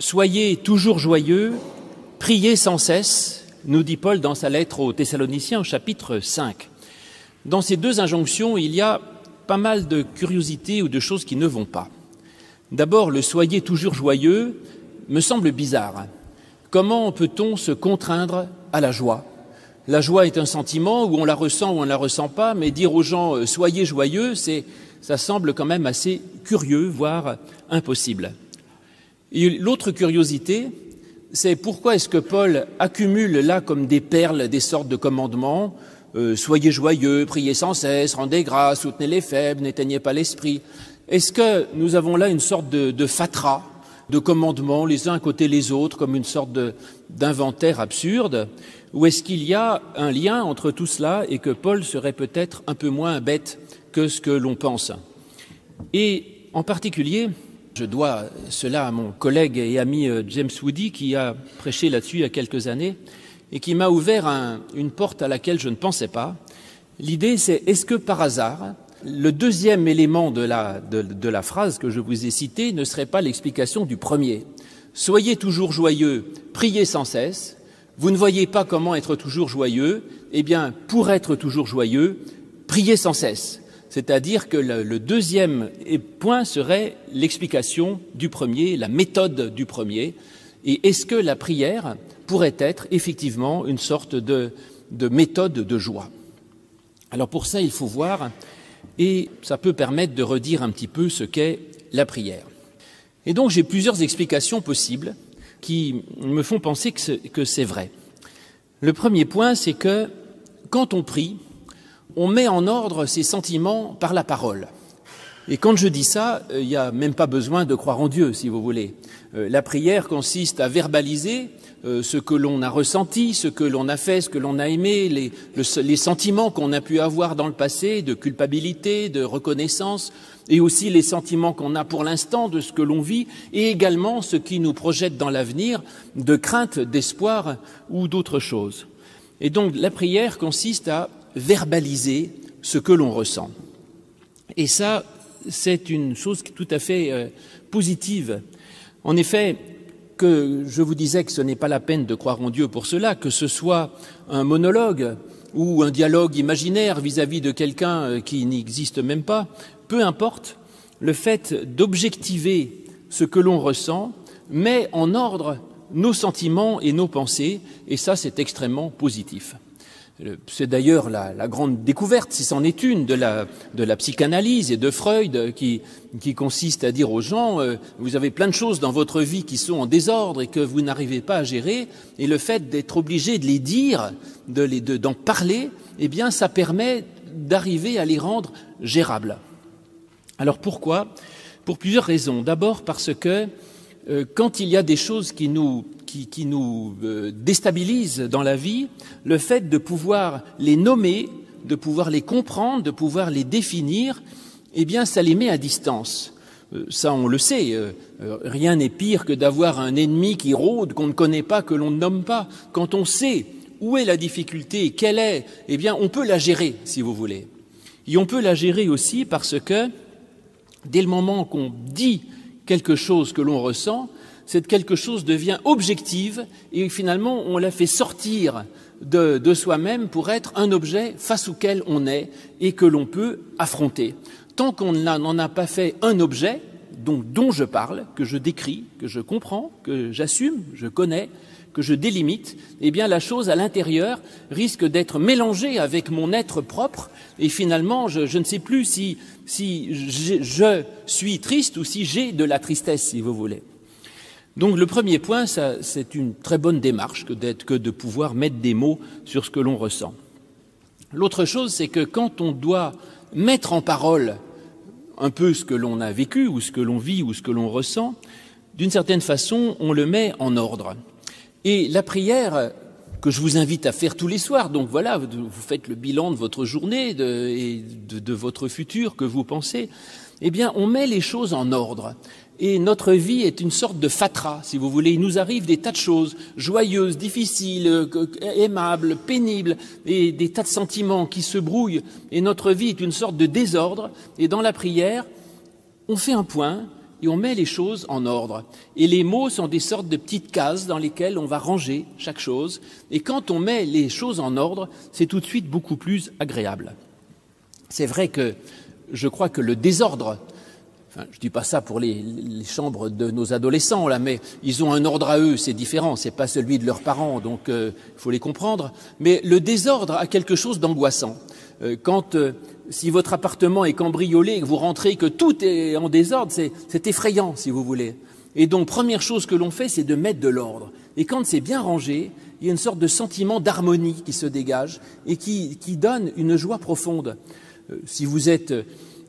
Soyez toujours joyeux, priez sans cesse, nous dit Paul dans sa lettre aux Thessaloniciens chapitre 5. Dans ces deux injonctions, il y a pas mal de curiosités ou de choses qui ne vont pas. D'abord, le soyez toujours joyeux me semble bizarre. Comment peut-on se contraindre à la joie? La joie est un sentiment où on la ressent ou on ne la ressent pas, mais dire aux gens euh, soyez joyeux, ça semble quand même assez curieux, voire impossible. L'autre curiosité, c'est pourquoi est-ce que Paul accumule là comme des perles des sortes de commandements euh, Soyez joyeux, priez sans cesse, rendez grâce, soutenez les faibles, n'éteignez pas l'esprit. Est-ce que nous avons là une sorte de, de fatras de commandements les uns à côté les autres comme une sorte d'inventaire absurde? Ou est-ce qu'il y a un lien entre tout cela et que Paul serait peut-être un peu moins bête que ce que l'on pense? Et en particulier, je dois cela à mon collègue et ami euh, James Woody qui a prêché là-dessus il y a quelques années et qui m'a ouvert un, une porte à laquelle je ne pensais pas. L'idée, c'est est-ce que par hasard, le deuxième élément de la phrase que je vous ai citée ne serait pas l'explication du premier? Soyez toujours joyeux, priez sans cesse. Vous ne voyez pas comment être toujours joyeux Eh bien, pour être toujours joyeux, priez sans cesse. C'est-à-dire que le, deuxième point serait l'explication du premier, la méthode du premier. Et est-ce que la prière pourrait être effectivement une sorte de, de méthode de joie? Alors pour ça, il faut voir et ça peut permettre de redire un petit peu ce qu'est la prière. Et donc j'ai plusieurs explications possibles qui me font penser que c'est vrai. Le premier point, c'est que quand on prie, on met en ordre ses sentiments par la parole. Et quand je dis ça, il n'y a même pas besoin de croire en Dieu, si vous voulez. Euh, la prière consiste à verbaliser euh, ce que l'on a ressenti, ce que l'on a fait, ce que l'on a aimé, les, le, les sentiments qu'on a pu avoir dans le passé, de culpabilité, de reconnaissance, et aussi les sentiments qu'on a pour l'instant de ce que l'on vit, et également ce qui nous projette dans l'avenir de crainte, d'espoir ou d'autre chose. Et donc la prière consiste à verbaliser ce que l'on ressent. Et ça, c'est une chose tout à fait euh, positive. En effet, que je vous disais que ce n'est pas la peine de croire en Dieu pour cela, que ce soit un monologue ou un dialogue imaginaire vis-à-vis -vis de quelqu'un euh, qui n'existe même pas, peu importe, le fait d'objectiver ce que l'on ressent met en ordre nos sentiments et nos pensées, et ça c'est extrêmement positif. C'est d'ailleurs la, grande découverte, si c'en est une, de la, psychanalyse et de Freud, qui, qui consiste à dire aux gens euh, vous avez plein de choses dans votre vie qui sont en désordre et que vous n'arrivez pas à gérer, et le fait d'être obligé de les dire, d'en de de, parler, eh bien, ça permet d'arriver à les rendre gérables. Alors pourquoi? Pour plusieurs raisons. D'abord parce que euh, quand il y a des choses qui nous qui, nous euh, déstabilisent dans la vie, le fait de pouvoir les nommer, de pouvoir les comprendre, de pouvoir les définir, eh bien, ça les met à distance. Euh, ça, on le sait. Euh, rien n'est pire que d'avoir un ennemi qui rôde, qu'on ne connaît pas, que l'on ne nomme pas. Quand on sait où est la difficulté, quelle est, eh bien, on peut la gérer, si vous voulez. Et on peut la gérer aussi parce que, dès le moment qu'on dit quelque chose que l'on ressent, cette quelque chose devient objective et finalement on la fait sortir de, soi-même pour être un objet face auquel on est et que l'on peut affronter. Tant qu'on n'en a pas fait un objet dont je parle, que je décris, que je comprends, que j'assume, je connais, que je délimite, eh bien la chose à l'intérieur risque d'être mélangée avec mon être propre et finalement je, ne sais plus si, je suis triste ou si j'ai de la tristesse, si vous voulez. Donc le premier point, c'est une très bonne démarche que, que de pouvoir mettre des mots sur ce que l'on ressent. L'autre chose, c'est que quand on doit mettre en parole un peu ce que l'on a vécu ou ce que l'on vit ou ce que l'on ressent, d'une certaine façon, on le met en ordre. Et la prière que je vous invite à faire tous les soirs, donc voilà, vous faites le bilan de votre journée de, et de, votre futur que vous pensez, eh bien, on met les choses en ordre. Et notre vie est une sorte de fatras, si vous voulez. Il nous arrive des tas de choses joyeuses, difficiles, euh, aimables, pénibles, et des tas de sentiments qui se brouillent. Et notre vie est une sorte de désordre. Et dans la prière, on fait un point et on met les choses en ordre. Et les mots sont des sortes de petites cases dans lesquelles on va ranger chaque chose. Et quand on met les choses en ordre, c'est tout de suite beaucoup plus agréable. C'est vrai que je crois que le désordre, je dis pas ça pour les, les, chambres de nos adolescents là, mais ils ont un ordre à eux, c'est différent, c'est pas celui de leurs parents, donc il euh, faut les comprendre. Mais le désordre a quelque chose d'angoissant. Euh, quand euh, si votre appartement est cambriolé et que vous rentrez, que tout est en désordre, c'est effrayant, si vous voulez. Et donc, première chose que l'on fait, c'est de mettre de l'ordre. Et quand c'est bien rangé, il y a une sorte de sentiment d'harmonie qui se dégage et qui, donne une joie profonde. Euh, si vous êtes,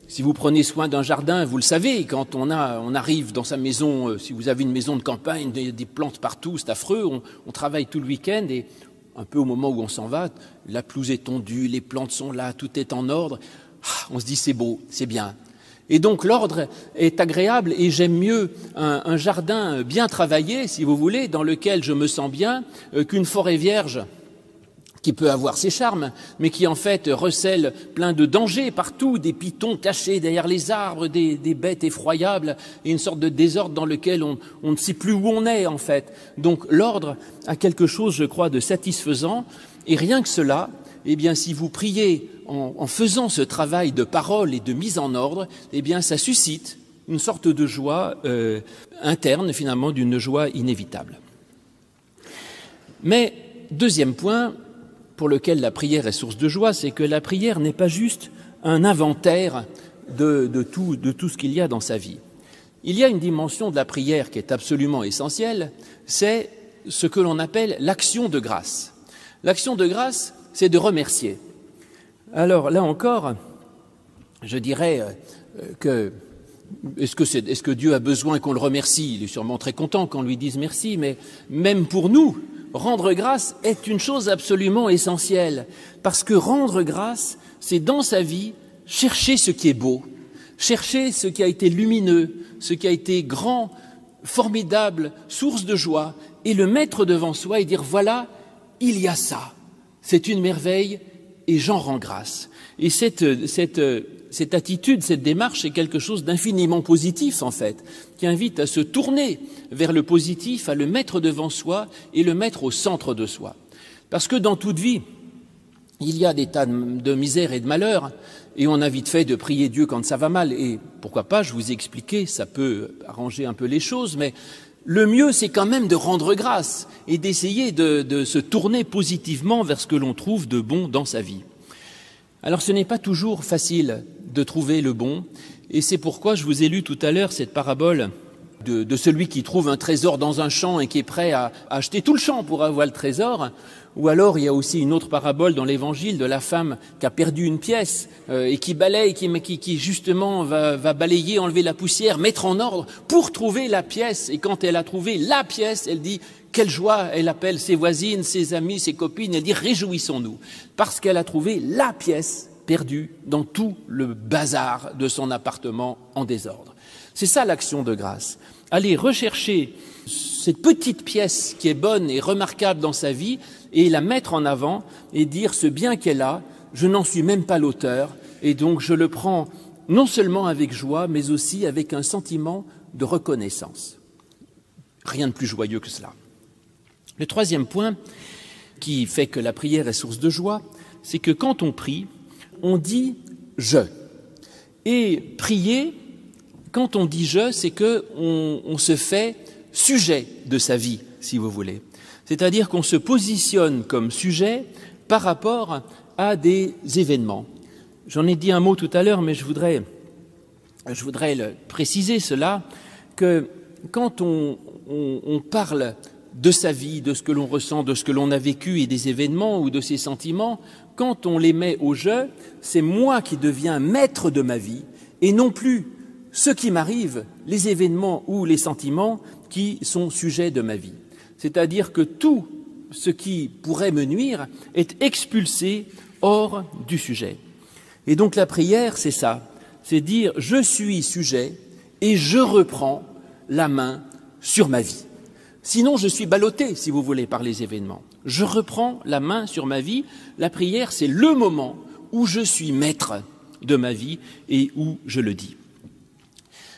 si vous prenez soin d'un jardin, vous le savez, quand on, a, on arrive dans sa maison, si vous avez une maison de campagne, des, des plantes partout, c'est affreux, on, on travaille tout le week-end et un peu au moment où on s'en va, la pelouse est tondue, les plantes sont là, tout est en ordre. Ah, on se dit c'est beau, c'est bien. Et donc l'ordre est agréable et j'aime mieux un, jardin bien travaillé, si vous voulez, dans lequel je me sens bien, euh, qu'une forêt vierge qui peut avoir ses charmes, mais qui en fait recèle plein de dangers partout, des pitons cachés derrière les arbres, des, des bêtes effroyables, et une sorte de désordre dans lequel on, on, ne sait plus où on est en fait. Donc l'ordre a quelque chose, je crois, de satisfaisant, et rien que cela, eh bien, si vous priez en, en faisant ce travail de parole et de mise en ordre, eh bien, ça suscite une sorte de joie euh, interne, finalement, d'une joie inévitable. Mais, deuxième point, pour lequel la prière est source de joie, c'est que la prière n'est pas juste un inventaire de, tout, ce qu'il y a dans sa vie. Il y a une dimension de la prière qui est absolument essentielle, c'est ce que l'on appelle l'action de grâce. L'action de grâce, c'est de remercier. Alors là encore, je dirais euh, que est-ce que, que, Dieu a besoin qu'on le remercie? Il est sûrement très content qu'on lui dise merci, mais même pour nous, rendre grâce est une chose absolument essentielle, parce que rendre grâce, c'est dans sa vie chercher ce qui est beau, chercher ce qui a été lumineux, ce qui a été grand, formidable, source de joie, et le mettre devant soi et dire voilà, il y a ça, c'est une merveille, et j'en rends grâce. Et cette, cette, cette attitude, cette démarche est quelque chose d'infiniment positif, en fait, qui invite à se tourner vers le positif, à le mettre devant soi et le mettre au centre de soi. Parce que dans toute vie, il y a des tas de misère et de malheur, et on a vite fait de prier Dieu quand ça va mal. Et pourquoi pas, je vous ai expliqué, ça peut arranger un peu les choses, mais le mieux, c'est quand même de rendre grâce et d'essayer de, de, se tourner positivement vers ce que l'on trouve de bon dans sa vie. Alors ce n'est pas toujours facile de trouver le bon, et c'est pourquoi je vous ai lu tout à l'heure cette parabole de, de, celui qui trouve un trésor dans un champ et qui est prêt à, à acheter tout le champ pour avoir le trésor. Ou alors il y a aussi une autre parabole dans l'Évangile de la femme qui a perdu une pièce euh, et qui balaye, qui, qui, qui justement va, va, balayer, enlever la poussière, mettre en ordre pour trouver la pièce. Et quand elle a trouvé la pièce, elle dit quelle joie Elle appelle ses voisines, ses amis, ses copines. Elle dit réjouissons-nous parce qu'elle a trouvé la pièce perdue dans tout le bazar de son appartement en désordre. C'est ça l'action de grâce. Aller rechercher cette petite pièce qui est bonne et remarquable dans sa vie et la mettre en avant et dire ce bien qu'elle a, je n'en suis même pas l'auteur et donc je le prends non seulement avec joie mais aussi avec un sentiment de reconnaissance. Rien de plus joyeux que cela. Le troisième point qui fait que la prière est source de joie, c'est que quand on prie, on dit je. Et prier, quand on dit je, c'est que on, se fait sujet de sa vie, si vous voulez. C'est-à-dire qu'on se positionne comme sujet par rapport à des événements. J'en ai dit un mot tout à l'heure, mais je voudrais, préciser cela, que quand on parle de sa vie, de ce que l'on ressent, de ce que l'on a vécu et des événements ou de ses sentiments, quand on les met au jeu, c'est moi qui deviens maître de ma vie et non plus ce qui m'arrive, les événements ou les sentiments qui sont sujets de ma vie. C'est-à-dire que tout ce qui pourrait me nuire est expulsé hors du sujet. Et donc la prière, c'est ça, c'est dire je suis sujet et je reprends la main sur ma vie. Sinon, je suis ballotté, si vous voulez, par les événements. Je reprends la main sur ma vie. La prière, c'est le moment où je suis maître de ma vie et où je le dis.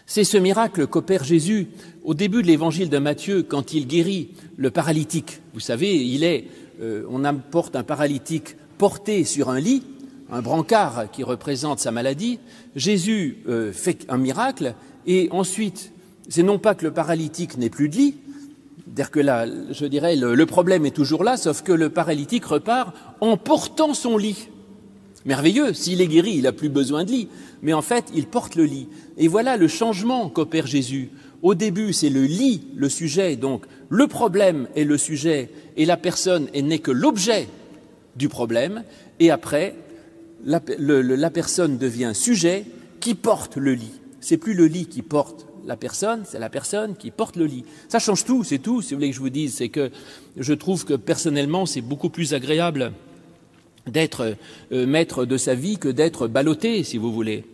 C'est ce miracle qu'opère Jésus au début de l'évangile de Matthieu quand il guérit le paralytique. Vous savez, il est, euh, on apporte un paralytique porté sur un lit, un brancard qui représente sa maladie. Jésus euh, fait un miracle et ensuite, c'est non pas que le paralytique n'ait plus de lit, c'est-à-dire que là, je dirais, le, problème est toujours là, sauf que le paralytique repart en portant son lit. Merveilleux, s'il est guéri, il n'a plus besoin de lit. Mais en fait, il porte le lit. Et voilà le changement qu'opère Jésus. Au début, c'est le lit, le sujet, donc le problème est le sujet, et la personne n'est que l'objet du problème. Et après, la, la personne devient sujet qui porte le lit. C'est plus le lit qui porte la personne, c'est la personne qui porte le lit. Ça change tout, c'est tout, si vous voulez que je vous dise. C'est que je trouve que personnellement, c'est beaucoup plus agréable d'être euh, maître de sa vie que d'être ballotté, si vous voulez.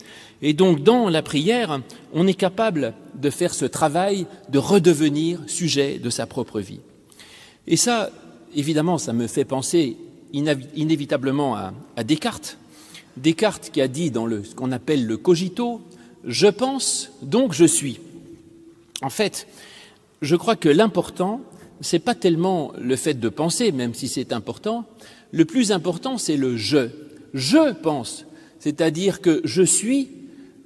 Et donc, dans la prière, on est capable de faire ce travail de redevenir sujet de sa propre vie. Et ça, évidemment, ça me fait penser inévitablement à, à Descartes. Descartes qui a dit dans le, ce qu'on appelle le cogito, je pense, donc je suis. En fait, je crois que l'important, c'est pas tellement le fait de penser, même si c'est important, le plus important, c'est le je. Je pense, c'est-à-dire que je suis,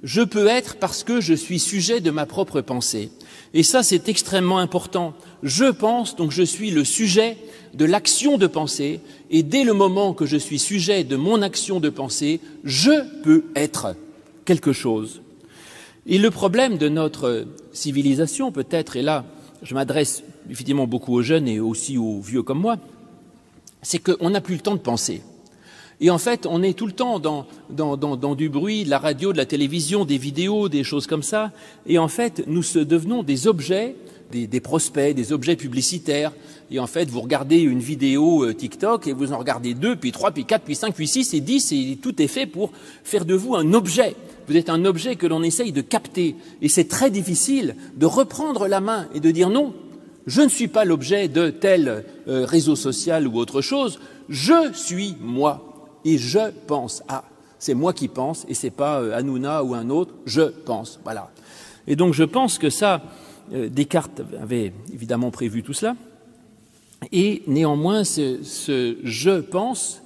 je peux être parce que je suis sujet de ma propre pensée. Et ça, c'est extrêmement important. Je pense, donc je suis le sujet de l'action de pensée, et dès le moment que je suis sujet de mon action de pensée, je peux être quelque chose. Et le problème de notre civilisation, peut-être, et là, je m'adresse évidemment beaucoup aux jeunes et aussi aux vieux comme moi, c'est qu'on n'a plus le temps de penser. Et en fait, on est tout le temps dans, du bruit, de la radio, de la télévision, des vidéos, des choses comme ça. Et en fait, nous devenons des objets, des, prospects, des objets publicitaires. Et en fait, vous regardez une vidéo euh, TikTok et vous en regardez deux, puis trois, puis quatre, puis cinq, puis six et dix, et tout est fait pour faire de vous un objet. Vous êtes un objet que l'on essaye de capter. Et c'est très difficile de reprendre la main et de dire non, je ne suis pas l'objet de tel euh, réseau social ou autre chose, je suis moi et je pense à. C'est moi qui pense et c'est pas euh, Hanouna ou un autre, je pense. Voilà. Et donc je pense que ça, Descartes avait évidemment prévu tout cela. Et néanmoins, ce, je pense,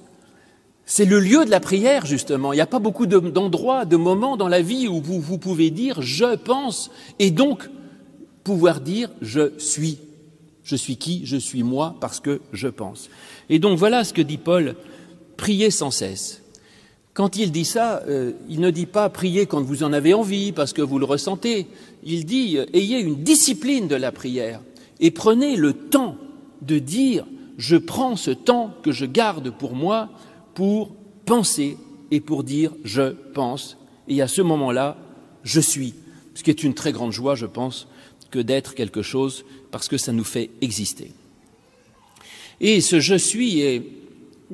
c'est le lieu de la prière, justement. Il n'y a pas beaucoup d'endroits, de, de moments dans la vie où vous, vous pouvez dire je pense et donc pouvoir dire je suis. Je suis qui Je suis moi parce que je pense. Et donc voilà ce que dit Paul, priez sans cesse. Quand il dit ça, euh, il ne dit pas priez quand vous en avez envie parce que vous le ressentez. Il dit euh, ayez une discipline de la prière et prenez le temps de dire je prends ce temps que je garde pour moi pour penser et pour dire je pense. Et à ce moment-là, je suis. Ce qui est une très grande joie, je pense, que d'être quelque chose parce que ça nous fait exister. Et ce je suis est,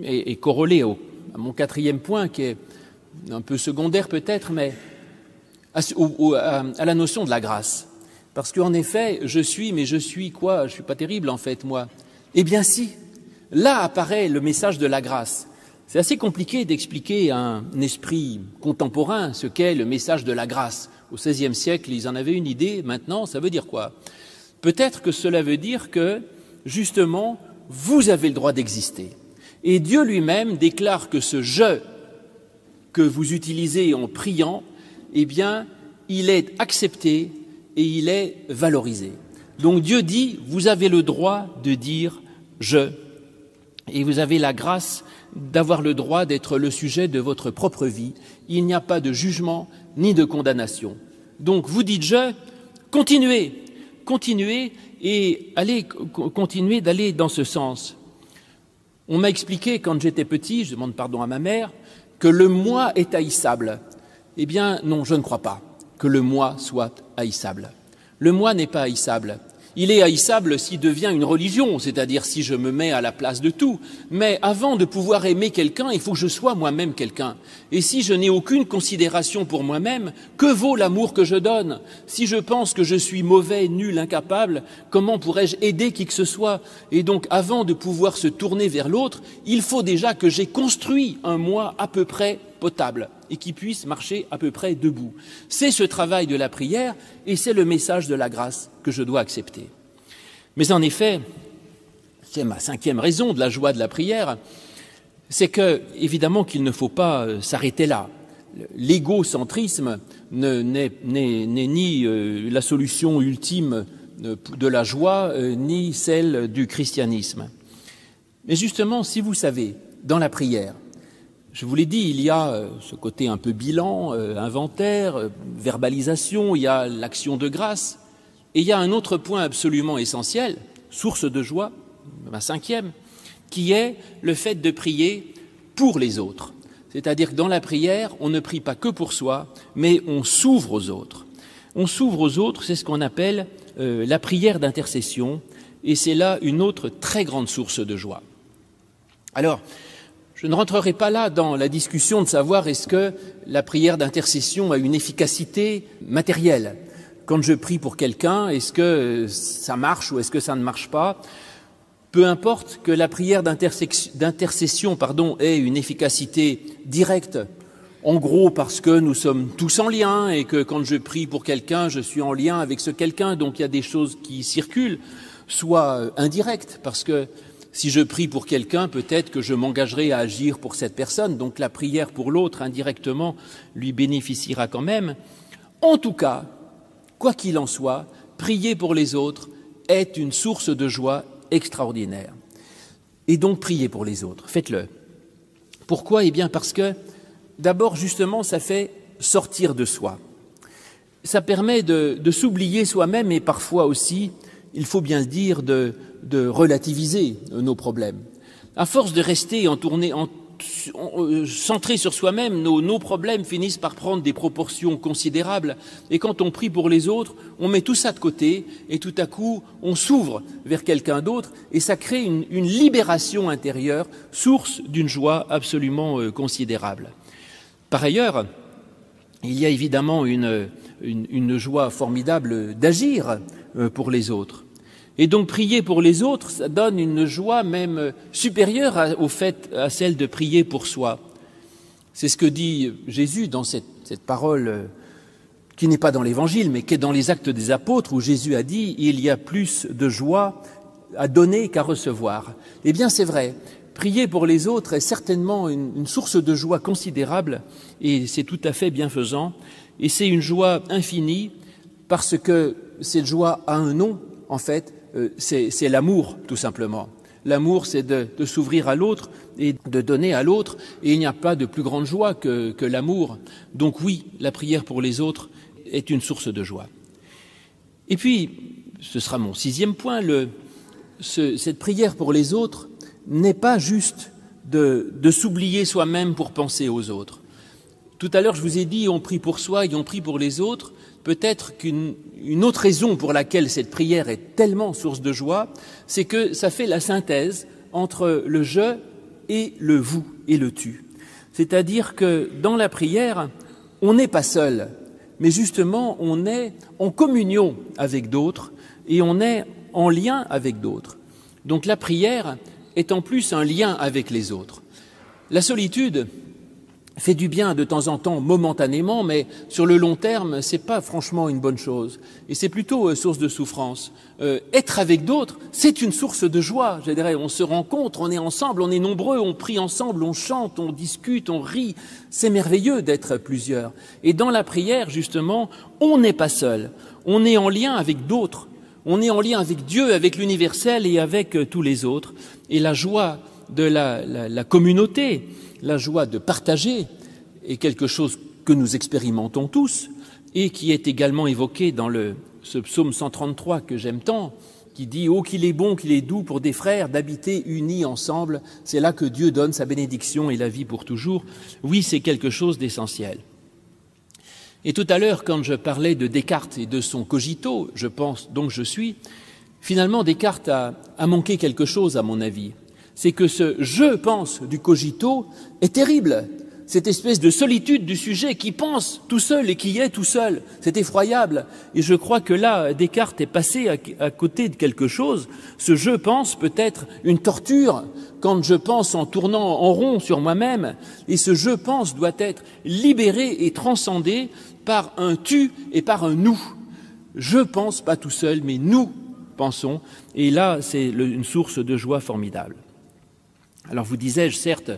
est, est au, mon quatrième point qui est un peu secondaire peut-être, mais à, à, la notion de la grâce. Parce qu'en effet, je suis, mais je suis quoi? Je ne suis pas terrible en fait, moi. Eh bien si, là apparaît le message de la grâce. C'est assez compliqué d'expliquer à un esprit contemporain ce qu'est le message de la grâce. Au XVIe siècle, ils en avaient une idée. Maintenant, ça veut dire quoi? Peut-être que cela veut dire que, justement, vous avez le droit d'exister. Et Dieu lui-même déclare que ce je que vous utilisez en priant, eh bien, il est accepté et il est valorisé. Donc Dieu dit, vous avez le droit de dire je, et vous avez la grâce d'avoir le droit d'être le sujet de votre propre vie. Il n'y a pas de jugement ni de condamnation. Donc vous dites je, continuez, continuez et allez continuer d'aller dans ce sens. On m'a expliqué quand j'étais petit, je demande pardon à ma mère, que le moi est haïssable. Eh bien non, je ne crois pas que le moi soit haïssable. Le moi n'est pas haïssable. Il est haïssable s'il devient une religion, c'est-à-dire si je me mets à la place de tout. Mais avant de pouvoir aimer quelqu'un, il faut que je sois moi-même quelqu'un. Et si je n'ai aucune considération pour moi-même, que vaut l'amour que je donne? Si je pense que je suis mauvais, nul, incapable, comment pourrais-je aider qui que ce soit? Et donc, avant de pouvoir se tourner vers l'autre, il faut déjà que j'ai construit un moi à peu près potable et qui puisse marcher à peu près debout. C'est ce travail de la prière et c'est le message de la grâce que je dois accepter. Mais en effet, c'est ma cinquième raison de la joie de la prière, c'est que, évidemment, qu'il ne faut pas euh, s'arrêter là. L'égocentrisme n'est ni euh, la solution ultime de la joie, euh, ni celle du christianisme. Mais justement, si vous savez, dans la prière, je vous l'ai dit, il y a ce côté un peu bilan, inventaire, verbalisation, il y a l'action de grâce, et il y a un autre point absolument essentiel, source de joie, ma cinquième, qui est le fait de prier pour les autres. C'est-à-dire que dans la prière, on ne prie pas que pour soi, mais on s'ouvre aux autres. On s'ouvre aux autres, c'est ce qu'on appelle euh, la prière d'intercession, et c'est là une autre très grande source de joie. Alors, je ne rentrerai pas là dans la discussion de savoir est-ce que la prière d'intercession a une efficacité matérielle. Quand je prie pour quelqu'un, est-ce que ça marche ou est-ce que ça ne marche pas? Peu importe que la prière d'intercession ait une efficacité directe, en gros parce que nous sommes tous en lien et que quand je prie pour quelqu'un, je suis en lien avec ce quelqu'un, donc il y a des choses qui circulent, soit euh, indirectes, parce que si je prie pour quelqu'un, peut-être que je m'engagerai à agir pour cette personne, donc la prière pour l'autre indirectement lui bénéficiera quand même. En tout cas, quoi qu'il en soit, prier pour les autres est une source de joie extraordinaire. Et donc priez pour les autres, faites-le. Pourquoi? Eh bien parce que d'abord justement ça fait sortir de soi. Ça permet de, s'oublier soi-même et parfois aussi, il faut bien le dire, de, de relativiser nos problèmes. À force de rester en, euh, centré sur soi-même, nos, problèmes finissent par prendre des proportions considérables. Et quand on prie pour les autres, on met tout ça de côté et tout à coup, on s'ouvre vers quelqu'un d'autre et ça crée une, libération intérieure, source d'une joie absolument euh, considérable. Par ailleurs, il y a évidemment une joie formidable d'agir euh, pour les autres. Et donc prier pour les autres, ça donne une joie même supérieure au fait à celle de prier pour soi. C'est ce que dit Jésus dans cette, cette parole euh, qui n'est pas dans l'Évangile, mais qui est dans les actes des apôtres, où Jésus a dit Il y a plus de joie à donner qu'à recevoir. Eh bien, c'est vrai. Prier pour les autres est certainement une, une source de joie considérable, et c'est tout à fait bienfaisant. Et c'est une joie infinie, parce que cette joie a un nom, en fait, c'est l'amour, tout simplement. L'amour, c'est de, s'ouvrir à l'autre et de donner à l'autre, et il n'y a pas de plus grande joie que, l'amour. Donc oui, la prière pour les autres est une source de joie. Et puis, ce sera mon sixième point, cette prière pour les autres n'est pas juste de, de s'oublier soi-même pour penser aux autres. Tout à l'heure, je vous ai dit, on prie pour soi et on prie pour les autres peut-être qu'une autre raison pour laquelle cette prière est tellement source de joie, c'est que ça fait la synthèse entre le je et le vous et le tu. C'est-à-dire que dans la prière, on n'est pas seul, mais justement on est en communion avec d'autres et on est en lien avec d'autres. Donc la prière est en plus un lien avec les autres. La solitude, fait du bien de temps en temps, momentanément, mais sur le long terme, c'est pas franchement une bonne chose. Et c'est plutôt euh, source de souffrance. Euh, être avec d'autres, c'est une source de joie. Je dirais, on se rencontre, on est ensemble, on est nombreux, on prie ensemble, on chante, on discute, on rit. C'est merveilleux d'être plusieurs. Et dans la prière, justement, on n'est pas seul. On est en lien avec d'autres. On est en lien avec Dieu, avec l'universel et avec euh, tous les autres. Et la joie de la, la, la communauté, la joie de partager est quelque chose que nous expérimentons tous et qui est également évoqué dans le, ce psaume 133 que j'aime tant, qui dit Oh, qu'il est bon, qu'il est doux pour des frères d'habiter unis ensemble, c'est là que Dieu donne sa bénédiction et la vie pour toujours. Oui, c'est quelque chose d'essentiel. Et tout à l'heure, quand je parlais de Descartes et de son cogito, je pense donc je suis, finalement Descartes a, a manqué quelque chose à mon avis c'est que ce je pense du cogito est terrible. cette espèce de solitude du sujet qui pense tout seul et qui est tout seul. C'est effroyable. Et je crois que là, Descartes est passé à, côté de quelque chose. Ce je pense peut être une torture quand je pense en tournant en rond sur moi-même. Et ce je pense doit être libéré et transcendé par un tu et par un nous. Je pense pas tout seul, mais nous pensons. Et là, c'est une source de joie formidable. Alors vous disais-je, certes,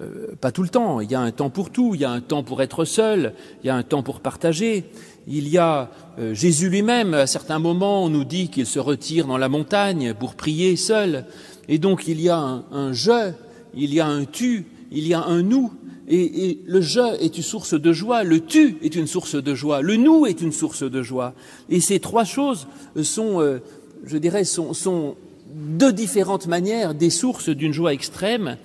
euh, pas tout le temps. Il y a un temps pour tout. Il y a un temps pour être seul. Il y a un temps pour partager. Il y a euh, Jésus lui-même. À certains moments, on nous dit qu'il se retire dans la montagne pour prier seul. Et donc, il y a un, je, il y a un tu, il y a un nous. Et, le je est une source de joie, le tu est une source de joie, le nous est une source de joie. Et ces trois choses sont, euh, je dirais, sont, sont de différentes manières des sources d'une joie extrême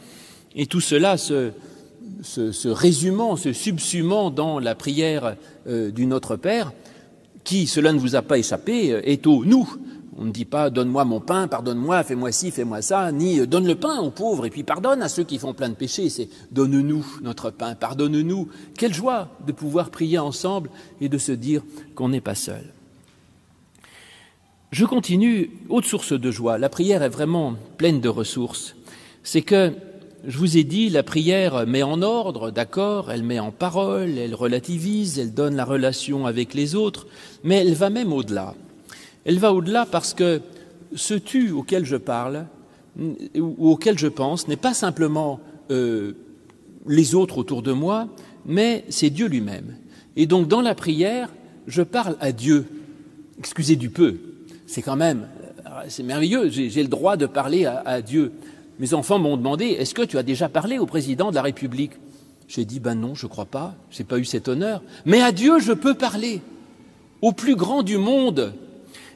et tout cela se, résumant, se subsumant dans la prière euh, du Notre Père, qui, cela ne vous a pas échappé, euh, est au nous. On ne dit pas donne-moi mon pain, pardonne-moi, fais-moi ci, fais-moi ça, ni euh, donne le pain aux pauvres et puis pardonne à ceux qui font plein de péchés. C'est donne-nous notre pain, pardonne-nous. Quelle joie de pouvoir prier ensemble et de se dire qu'on n'est pas seul. Je continue, autre source de joie. La prière est vraiment pleine de ressources. C'est que je vous ai dit, la prière met en ordre, d'accord, elle met en parole, elle relativise, elle donne la relation avec les autres, mais elle va même au-delà. Elle va au-delà parce que ce tu auquel je parle ou auquel je pense n'est pas simplement euh, les autres autour de moi, mais c'est Dieu lui-même. Et donc dans la prière, je parle à Dieu. Excusez du peu, c'est quand même, c'est merveilleux, j'ai le droit de parler à Dieu. Mes enfants m'ont demandé Est-ce que tu as déjà parlé au président de la République? J'ai dit Ben non, je crois pas, je n'ai pas eu cet honneur. Mais à Dieu, je peux parler, au plus grand du monde.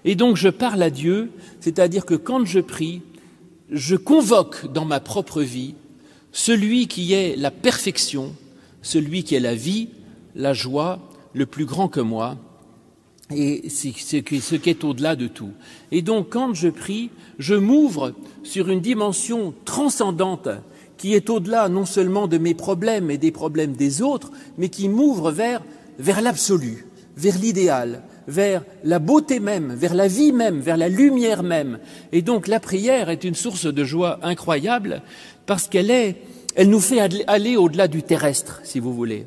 Et donc je parle à Dieu, c'est-à-dire que quand je prie, je convoque dans ma propre vie celui qui est la perfection, celui qui est la vie, la joie, le plus grand que moi, et ce qui est au-delà de tout. Et donc, quand je prie, je m'ouvre sur une dimension transcendante qui est au-delà non seulement de mes problèmes et des problèmes des autres, mais qui m'ouvre vers, vers l'absolu, vers l'idéal, vers la beauté même, vers la vie même, vers la lumière même. Et donc, la prière est une source de joie incroyable parce qu'elle est, elle nous fait aller au-delà du terrestre, si vous voulez.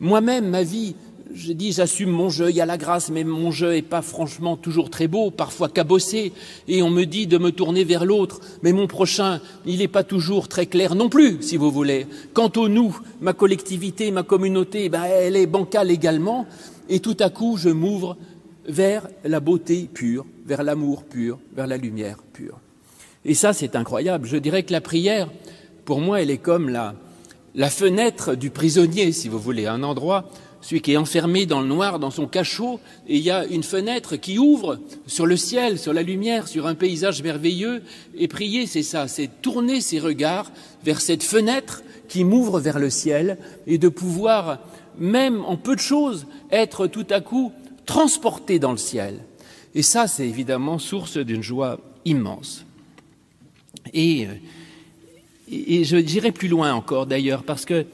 Moi-même, ma vie je dis, j'assume mon jeu, il y a la grâce, mais mon jeu n'est pas franchement toujours très beau, parfois cabossé, et on me dit de me tourner vers l'autre, mais mon prochain, il n'est pas toujours très clair non plus, si vous voulez. Quant au nous, ma collectivité, ma communauté, ben, elle est bancale également, et tout à coup, je m'ouvre vers la beauté pure, vers l'amour pur, vers la lumière pure. Et ça, c'est incroyable. Je dirais que la prière, pour moi, elle est comme la fenêtre du prisonnier, si vous voulez, un endroit celui qui est enfermé dans le noir, dans son cachot, et il y a une fenêtre qui ouvre sur le ciel, sur la lumière, sur un paysage merveilleux. Et prier, c'est ça, c'est tourner ses regards vers cette fenêtre qui m'ouvre vers le ciel, et de pouvoir, même en peu de choses, être tout à coup transporté dans le ciel. Et ça, c'est évidemment source d'une joie immense. Et, et je dirais plus loin encore d'ailleurs, parce que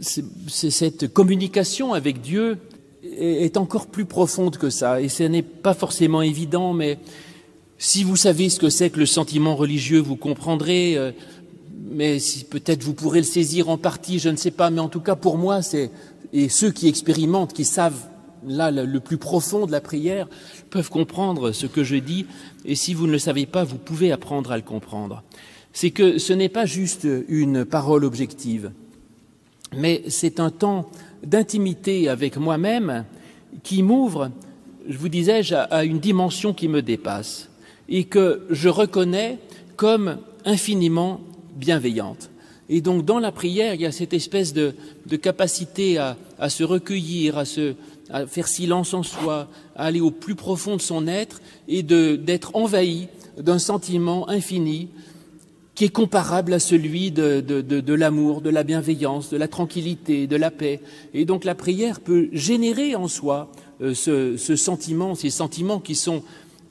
cette communication avec Dieu est encore plus profonde que ça. Et ce n'est pas forcément évident, mais si vous savez ce que c'est que le sentiment religieux, vous comprendrez. Euh, mais si peut-être vous pourrez le saisir en partie, je ne sais pas. Mais en tout cas, pour moi, c'est et ceux qui expérimentent, qui savent là le plus profond de la prière, peuvent comprendre ce que je dis. Et si vous ne le savez pas, vous pouvez apprendre à le comprendre. C'est que ce n'est pas juste une parole objective mais c'est un temps d'intimité avec moi-même qui m'ouvre, je vous disais, à une dimension qui me dépasse et que je reconnais comme infiniment bienveillante. Et donc dans la prière, il y a cette espèce de, capacité à, se recueillir, à, se, à faire silence en soi, à aller au plus profond de son être et d'être envahi d'un sentiment infini qui est comparable à celui de, de, l'amour, de la bienveillance, de la tranquillité, de la paix. Et donc la prière peut générer en soi euh, ce, ce, sentiment, ces sentiments qui sont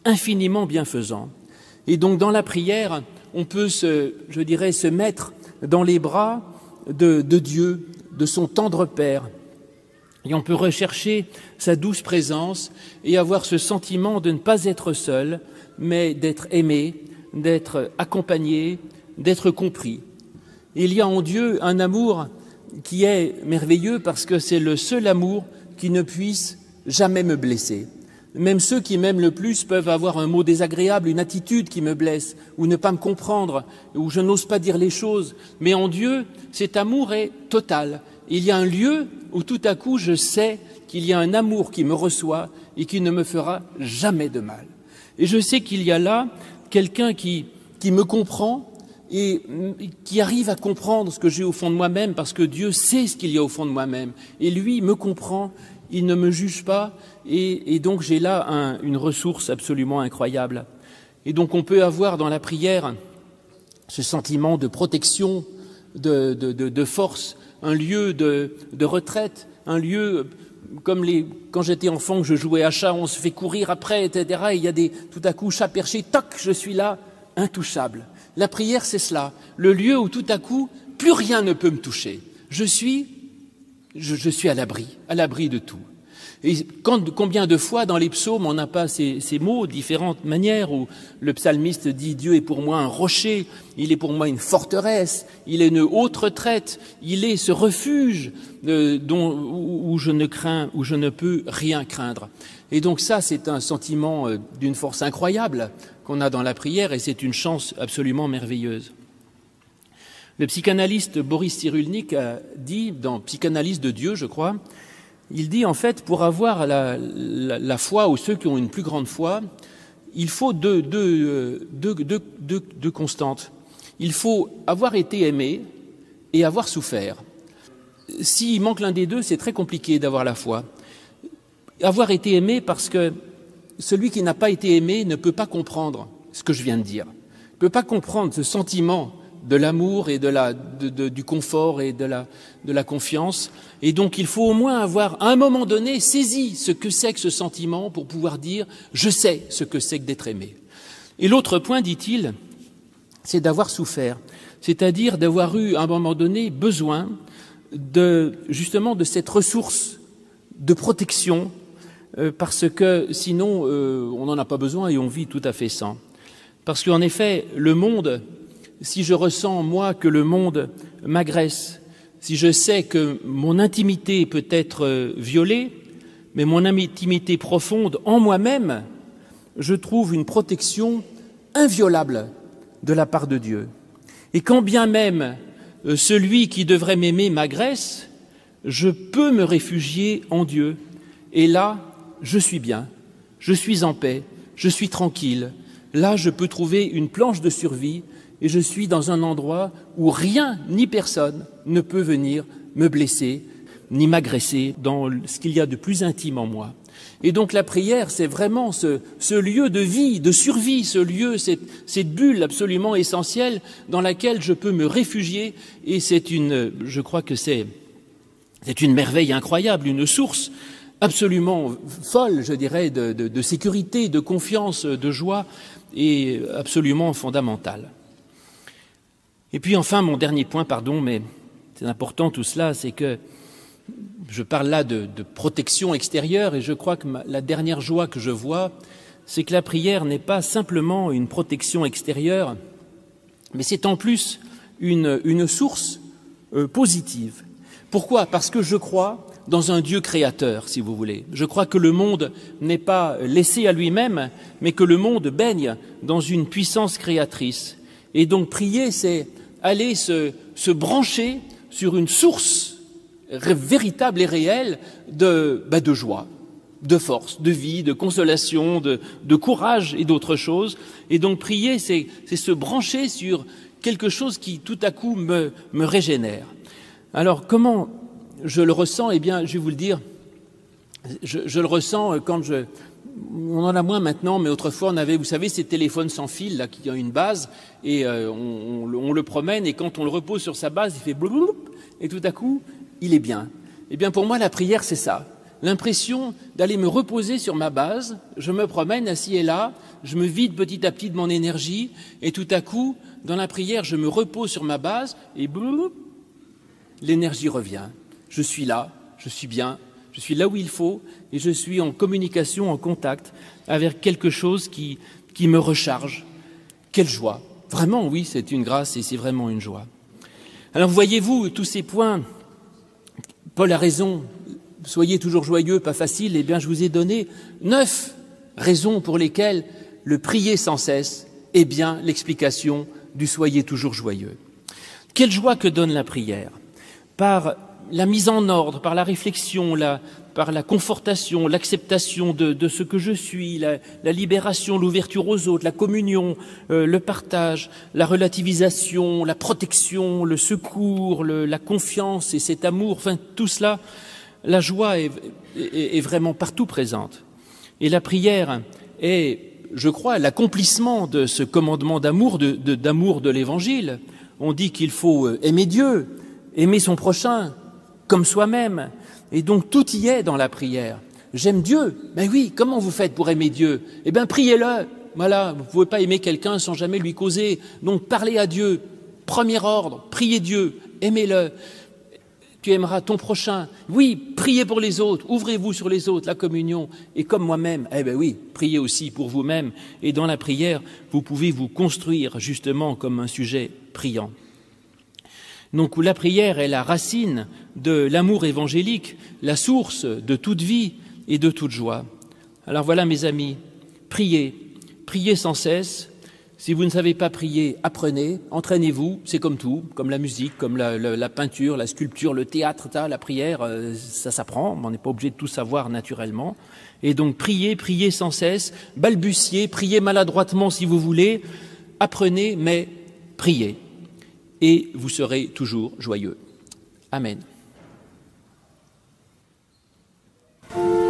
infiniment bienfaisants. Et donc dans la prière, on peut se, je dirais, se mettre dans les bras de, Dieu, de son tendre Père. Et on peut rechercher sa douce présence et avoir ce sentiment de ne pas être seul, mais d'être aimé, d'être accompagné, d'être compris. Il y a en Dieu un amour qui est merveilleux parce que c'est le seul amour qui ne puisse jamais me blesser. Même ceux qui m'aiment le plus peuvent avoir un mot désagréable, une attitude qui me blesse, ou ne pas me comprendre, ou je n'ose pas dire les choses. Mais en Dieu, cet amour est total. Il y a un lieu où tout à coup je sais qu'il y a un amour qui me reçoit et qui ne me fera jamais de mal. Et je sais qu'il y a là quelqu'un qui, me comprend et qui arrive à comprendre ce que j'ai au fond de moi-même parce que Dieu sait ce qu'il y a au fond de moi-même. Et lui me comprend, il ne me juge pas et, donc j'ai là une ressource absolument incroyable. Et donc on peut avoir dans la prière ce sentiment de protection, de, force, un lieu de, retraite, un lieu comme quand j'étais enfant, je jouais à chat, on se fait courir après, etc. Et il y a des, tout à coup, chat perché, toc, je suis là, intouchable. La prière, c'est cela, le lieu où tout à coup, plus rien ne peut me toucher. Je suis, je suis à l'abri, à l'abri de tout. Et combien de fois dans les psaumes on n'a pas ces, mots, différentes manières, où le psalmiste dit Dieu est pour moi un rocher, il est pour moi une forteresse, il est une haute retraite, il est ce refuge euh, dont, où, je ne crains, où je ne peux rien craindre. Et donc ça, c'est un sentiment euh, d'une force incroyable qu'on a dans la prière, et c'est une chance absolument merveilleuse. Le psychanalyste Boris Cyrulnik a dit, dans Psychanalyse de Dieu, je crois, il dit en fait, pour avoir la, foi, ou ceux qui ont une plus grande foi, il faut deux, deux, constantes. Il faut avoir été aimé et avoir souffert. S'il manque l'un des deux, c'est très compliqué d'avoir la foi. Avoir été aimé parce que celui qui n'a pas été aimé ne peut pas comprendre ce que je viens de dire, ne peut pas comprendre ce sentiment de l'amour et de la, du confort et de la, de la confiance. Et donc il faut au moins avoir, à un moment donné, saisi ce que c'est que ce sentiment pour pouvoir dire je sais ce que c'est que d'être aimé. Et l'autre point, dit-il, c'est d'avoir souffert, c'est-à-dire d'avoir eu à un moment donné besoin de justement de cette ressource de protection, euh, parce que sinon euh, on n'en a pas besoin et on vit tout à fait sans. Parce qu'en effet, le monde si je ressens, moi, que le monde m'agresse, si je sais que mon intimité peut être euh, violée, mais mon intimité profonde en moi-même, je trouve une protection inviolable de la part de Dieu. Et quand bien même euh, celui qui devrait m'aimer m'agresse, je peux me réfugier en Dieu. Et là, je suis bien, je suis en paix, je suis tranquille. Là, je peux trouver une planche de survie et je suis dans un endroit où rien ni personne ne peut venir me blesser ni m'agresser dans ce qu'il y a de plus intime en moi. Et donc la prière, c'est vraiment ce, lieu de vie, de survie, ce lieu, cette, cette bulle absolument essentielle dans laquelle je peux me réfugier. Et c'est une, je crois que c'est, c'est une merveille incroyable, une source absolument folle, je dirais, de, de sécurité, de confiance, de joie, et absolument fondamentale. Et puis enfin, mon dernier point, pardon, mais c'est important tout cela, c'est que je parle là de, protection extérieure et je crois que la dernière joie que je vois, c'est que la prière n'est pas simplement une protection extérieure, mais c'est en plus une, source euh, positive. Pourquoi? Parce que je crois dans un Dieu créateur, si vous voulez. Je crois que le monde n'est pas laissé à lui-même, mais que le monde baigne dans une puissance créatrice. Et donc prier, c'est aller se, se brancher sur une source véritable et réelle de, bah, de joie, de force, de vie, de consolation, de, de courage et d'autres choses. Et donc prier, c'est se brancher sur quelque chose qui tout à coup me, me régénère. Alors comment je le ressens? Eh bien, je vais vous le dire, je, le ressens quand je, on en a moins maintenant, mais autrefois on avait, vous savez, ces téléphones sans fil là qui ont une base et euh, on, le promène et quand on le repose sur sa base, il fait bloup et tout à coup, il est bien. Eh bien, pour moi, la prière, c'est ça. L'impression d'aller me reposer sur ma base, je me promène assis et là, je me vide petit à petit de mon énergie et tout à coup, dans la prière, je me repose sur ma base et l'énergie revient. je suis là, je suis bien, je suis là où il faut et je suis en communication, en contact avec quelque chose qui, qui me recharge. Quelle joie Vraiment, oui, c'est une grâce et c'est vraiment une joie. Alors voyez-vous, tous ces points, Paul a raison, soyez toujours joyeux, pas facile, eh bien je vous ai donné neuf raisons pour lesquelles le prier sans cesse est bien l'explication du soyez toujours joyeux. Quelle joie que donne la prière Par la mise en ordre, par la réflexion, la, par la confortation, l'acceptation de, ce que je suis, la, libération, l'ouverture aux autres, la communion, euh, le partage, la relativisation, la protection, le secours, la confiance et cet amour, enfin tout cela, la joie est, vraiment partout présente. Et la prière est, je crois, l'accomplissement de ce commandement d'amour, d'amour de l'Évangile. On dit qu'il faut euh, aimer Dieu, aimer son prochain comme soi-même, et donc tout y est dans la prière. J'aime Dieu. Ben oui, comment vous faites pour aimer Dieu? Eh bien, priez-le. Voilà, vous ne pouvez pas aimer quelqu'un sans jamais lui causer. Donc parlez à Dieu. Premier ordre, priez Dieu, aimez-le. Tu aimeras ton prochain. Oui, priez pour les autres, ouvrez-vous sur les autres, la communion. Et comme moi-même, eh bien oui, priez aussi pour vous-même. Et dans la prière, vous pouvez vous construire justement comme un sujet priant. Donc la prière est la racine de l'amour évangélique, la source de toute vie et de toute joie. Alors voilà mes amis, priez, priez sans cesse. Si vous ne savez pas prier, apprenez, entraînez-vous, c'est comme tout, comme la musique, comme la, peinture, la sculpture, le théâtre, la prière, euh, ça s'apprend, on n'est pas obligé de tout savoir naturellement. Et donc priez, priez sans cesse, balbutiez, priez maladroitement si vous voulez, apprenez, mais priez et vous serez toujours joyeux. Amen. Thank you.